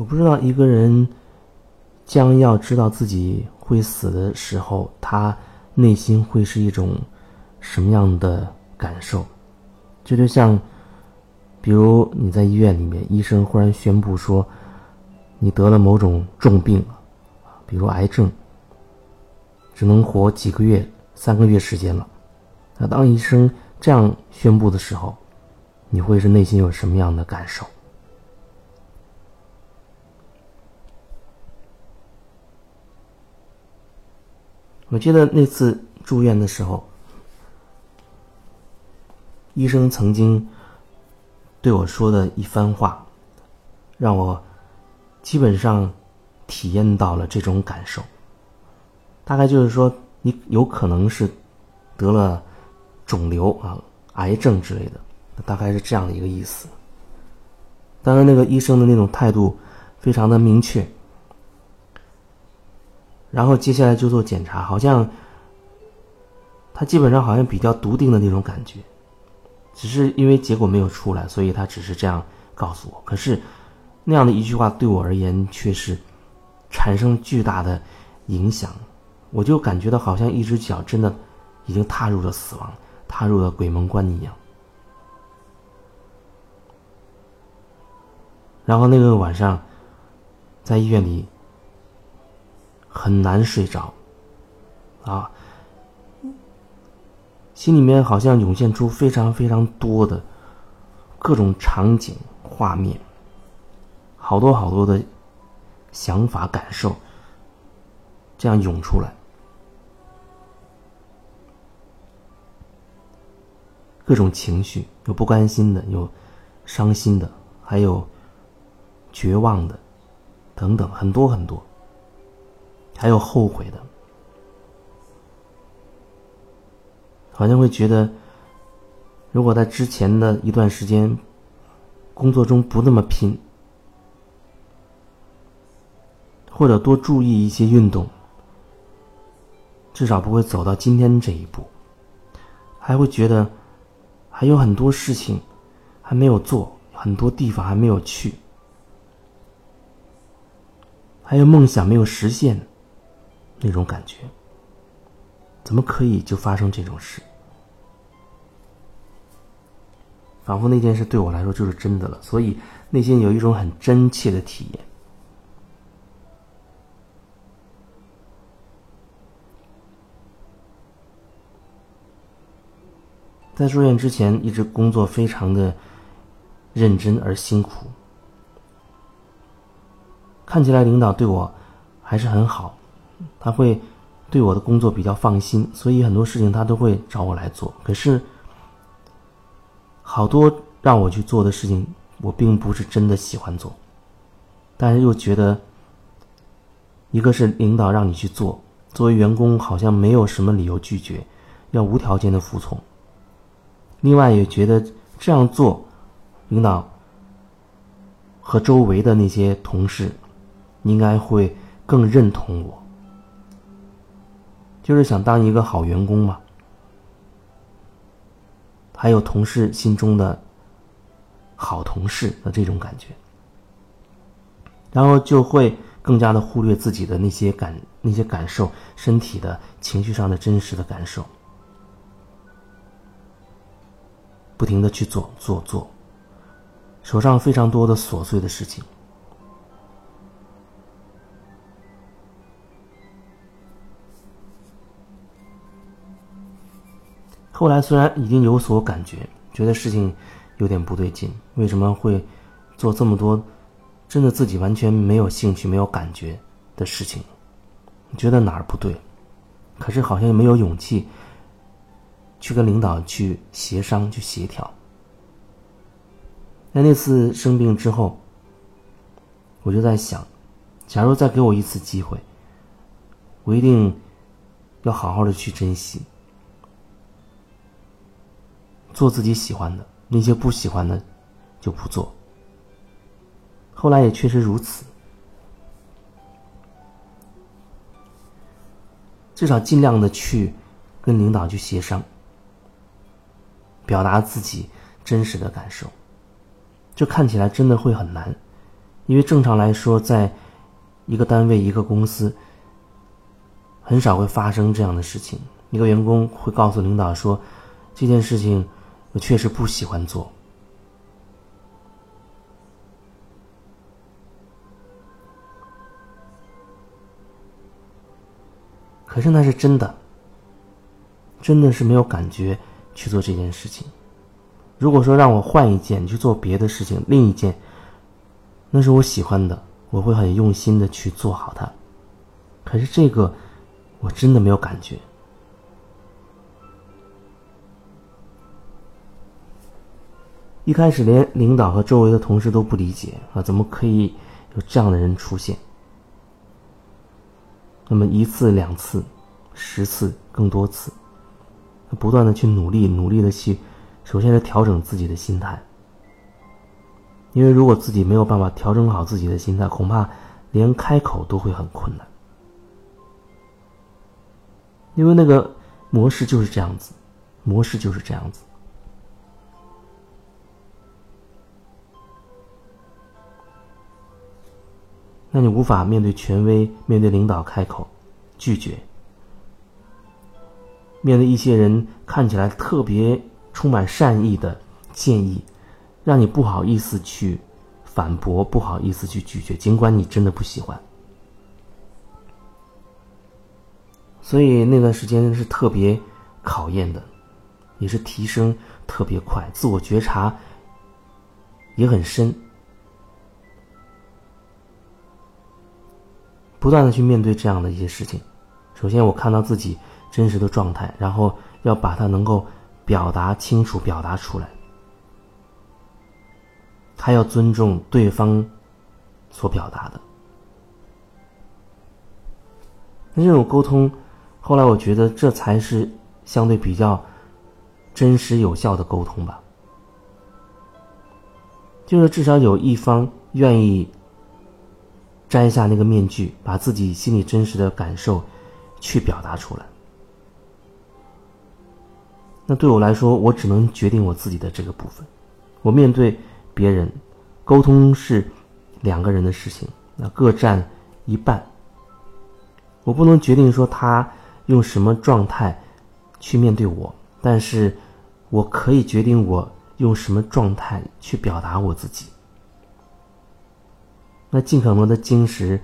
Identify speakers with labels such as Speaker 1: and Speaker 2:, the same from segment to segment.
Speaker 1: 我不知道一个人将要知道自己会死的时候，他内心会是一种什么样的感受？这就像，比如你在医院里面，医生忽然宣布说你得了某种重病，比如癌症，只能活几个月、三个月时间了。那当医生这样宣布的时候，你会是内心有什么样的感受？我记得那次住院的时候，医生曾经对我说的一番话，让我基本上体验到了这种感受。大概就是说，你有可能是得了肿瘤啊、癌症之类的，大概是这样的一个意思。当然，那个医生的那种态度非常的明确。然后接下来就做检查，好像他基本上好像比较笃定的那种感觉，只是因为结果没有出来，所以他只是这样告诉我。可是那样的一句话对我而言却是产生巨大的影响，我就感觉到好像一只脚真的已经踏入了死亡，踏入了鬼门关一样。然后那个晚上在医院里。很难睡着，啊，心里面好像涌现出非常非常多的各种场景画面，好多好多的想法感受，这样涌出来，各种情绪，有不甘心的，有伤心的，还有绝望的，等等，很多很多。还有后悔的，好像会觉得，如果在之前的一段时间工作中不那么拼，或者多注意一些运动，至少不会走到今天这一步。还会觉得还有很多事情还没有做，很多地方还没有去，还有梦想没有实现。那种感觉，怎么可以就发生这种事？仿佛那件事对我来说就是真的了，所以内心有一种很真切的体验。在住院之前，一直工作非常的认真而辛苦，看起来领导对我还是很好。他会对我的工作比较放心，所以很多事情他都会找我来做。可是，好多让我去做的事情，我并不是真的喜欢做，但是又觉得，一个是领导让你去做，作为员工好像没有什么理由拒绝，要无条件的服从。另外也觉得这样做，领导和周围的那些同事应该会更认同我。就是想当一个好员工嘛，还有同事心中的好同事的这种感觉，然后就会更加的忽略自己的那些感、那些感受、身体的情绪上的真实的感受，不停的去做做做，手上非常多的琐碎的事情。后来虽然已经有所感觉，觉得事情有点不对劲，为什么会做这么多真的自己完全没有兴趣、没有感觉的事情？觉得哪儿不对，可是好像又没有勇气去跟领导去协商、去协调。在那次生病之后，我就在想，假如再给我一次机会，我一定要好好的去珍惜。做自己喜欢的，那些不喜欢的就不做。后来也确实如此，至少尽量的去跟领导去协商，表达自己真实的感受。这看起来真的会很难，因为正常来说，在一个单位、一个公司，很少会发生这样的事情。一个员工会告诉领导说：“这件事情我确实不喜欢做。”可是那是真的，真的是没有感觉去做这件事情。如果说让我换一件去做别的事情，另一件，那是我喜欢的，我会很用心的去做好它。可是这个，我真的没有感觉。一开始连领导和周围的同事都不理解啊，怎么可以有这样的人出现？那么一次两次，十次更多次，不断的去努力，努力的去，首先是调整自己的心态。因为如果自己没有办法调整好自己的心态，恐怕连开口都会很困难。因为那个模式就是这样子，模式就是这样子。那你无法面对权威、面对领导开口拒绝，面对一些人看起来特别充满善意的建议，让你不好意思去反驳，不好意思去拒绝，尽管你真的不喜欢。所以那段时间是特别考验的，也是提升特别快，自我觉察也很深。不断的去面对这样的一些事情，首先我看到自己真实的状态，然后要把它能够表达清楚、表达出来。他要尊重对方所表达的。那这种沟通，后来我觉得这才是相对比较真实有效的沟通吧，就是至少有一方愿意。摘下那个面具，把自己心里真实的感受去表达出来。那对我来说，我只能决定我自己的这个部分。我面对别人，沟通是两个人的事情，那各占一半。我不能决定说他用什么状态去面对我，但是我可以决定我用什么状态去表达我自己。那尽可能的精实、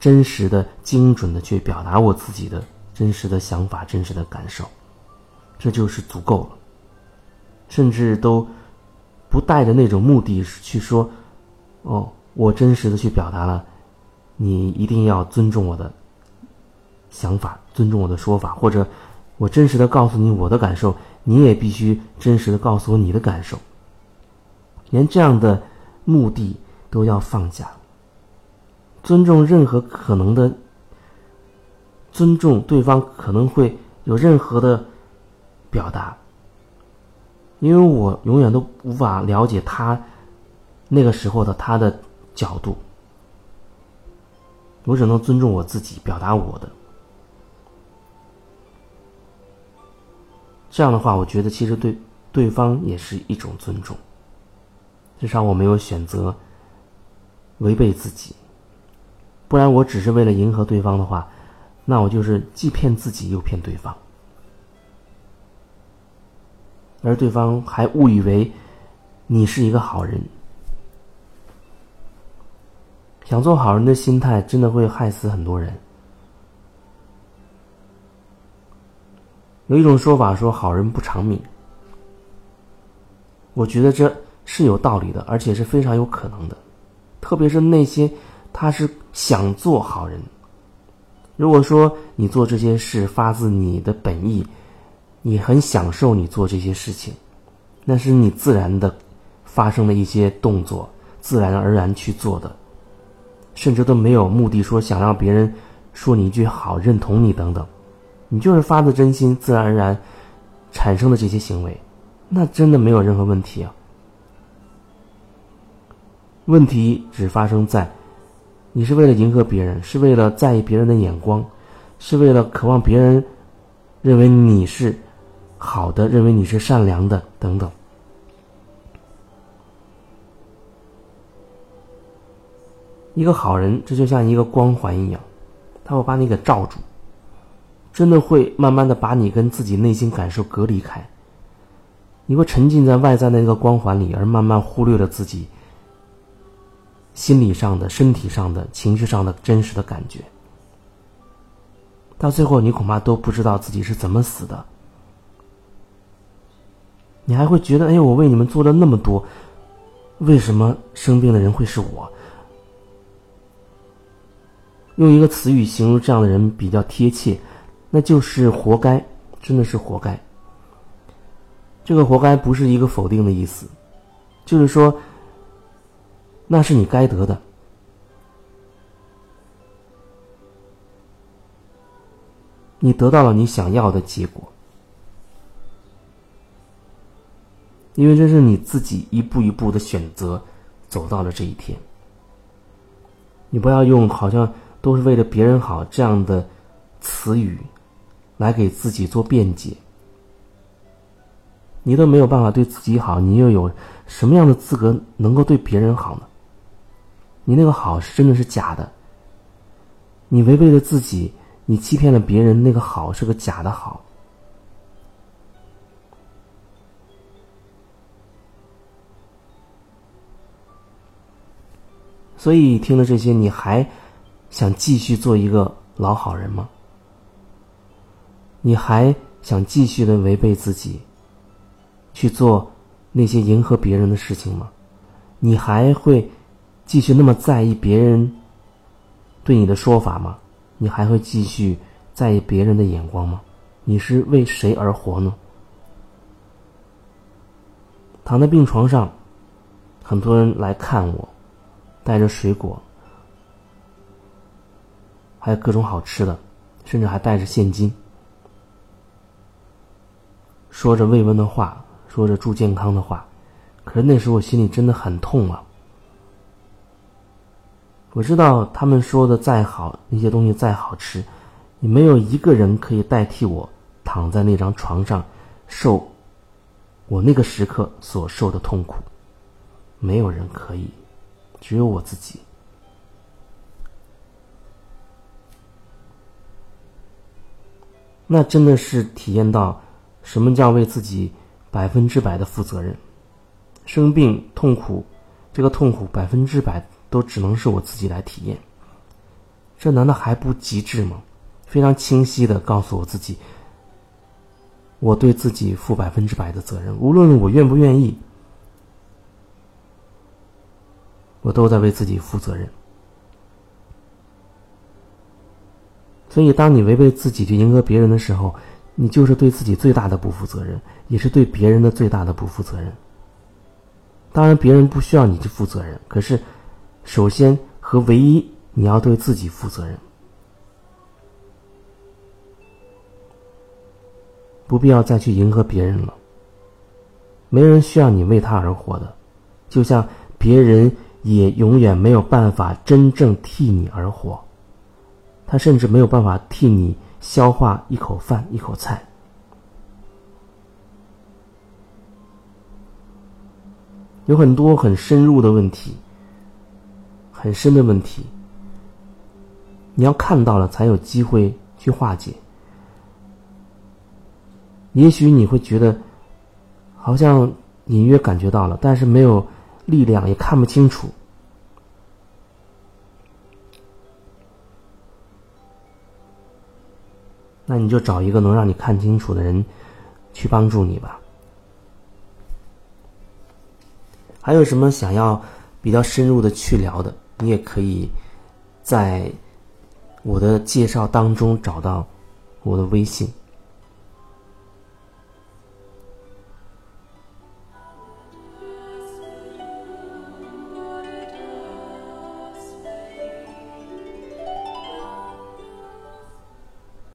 Speaker 1: 真实的、精准的去表达我自己的真实的想法、真实的感受，这就是足够了。甚至都不带着那种目的去说：“哦，我真实的去表达了，你一定要尊重我的想法，尊重我的说法，或者我真实的告诉你我的感受，你也必须真实的告诉我你的感受。”连这样的目的都要放下。尊重任何可能的，尊重对方可能会有任何的表达，因为我永远都无法了解他那个时候的他的角度，我只能尊重我自己，表达我的。这样的话，我觉得其实对对方也是一种尊重，至少我没有选择违背自己。不然，我只是为了迎合对方的话，那我就是既骗自己又骗对方，而对方还误以为你是一个好人。想做好人的心态，真的会害死很多人。有一种说法说好人不长命，我觉得这是有道理的，而且是非常有可能的，特别是那些。他是想做好人。如果说你做这些事发自你的本意，你很享受你做这些事情，那是你自然的发生的一些动作，自然而然去做的，甚至都没有目的说想让别人说你一句好、认同你等等，你就是发自真心、自然而然产生的这些行为，那真的没有任何问题啊。问题只发生在。你是为了迎合别人，是为了在意别人的眼光，是为了渴望别人认为你是好的，认为你是善良的等等。一个好人，这就像一个光环一样，他会把你给罩住，真的会慢慢的把你跟自己内心感受隔离开。你会沉浸在外在的那个光环里，而慢慢忽略了自己心理上的、身体上的、情绪上的真实的感觉。到最后，你恐怕都不知道自己是怎么死的。你还会觉得，哎，我为你们做了那么多，为什么生病的人会是我？用一个词语形容这样的人比较贴切，那就是活该，真的是活该。这个“活该”不是一个否定的意思，就是说，那是你该得的，你得到了你想要的结果，因为这是你自己一步一步的选择，走到了这一天。你不要用好像都是为了别人好这样的词语来给自己做辩解。你都没有办法对自己好，你又有什么样的资格能够对别人好呢？你那个好是真的是假的，你违背了自己，你欺骗了别人，那个好是个假的好。所以听了这些，你还想继续做一个老好人吗？你还想继续的违背自己？去做那些迎合别人的事情吗？你还会继续那么在意别人对你的说法吗？你还会继续在意别人的眼光吗？你是为谁而活呢？躺在病床上，很多人来看我，带着水果，还有各种好吃的，甚至还带着现金，说着慰问的话。说着祝健康的话，可是那时候我心里真的很痛啊！我知道他们说的再好，那些东西再好吃，也没有一个人可以代替我躺在那张床上，受我那个时刻所受的痛苦，没有人可以，只有我自己。那真的是体验到什么叫为自己。百分之百的负责任，生病痛苦，这个痛苦百分之百都只能是我自己来体验。这难道还不极致吗？非常清晰的告诉我自己，我对自己负百分之百的责任，无论我愿不愿意，我都在为自己负责任。所以，当你违背自己去迎合别人的时候，你就是对自己最大的不负责任，也是对别人的最大的不负责任。当然，别人不需要你去负责任，可是，首先和唯一，你要对自己负责任。不必要再去迎合别人了。没人需要你为他而活的，就像别人也永远没有办法真正替你而活，他甚至没有办法替你。消化一口饭一口菜，有很多很深入的问题，很深的问题，你要看到了才有机会去化解。也许你会觉得，好像隐约感觉到了，但是没有力量，也看不清楚。那你就找一个能让你看清楚的人，去帮助你吧。还有什么想要比较深入的去聊的，你也可以在我的介绍当中找到我的微信。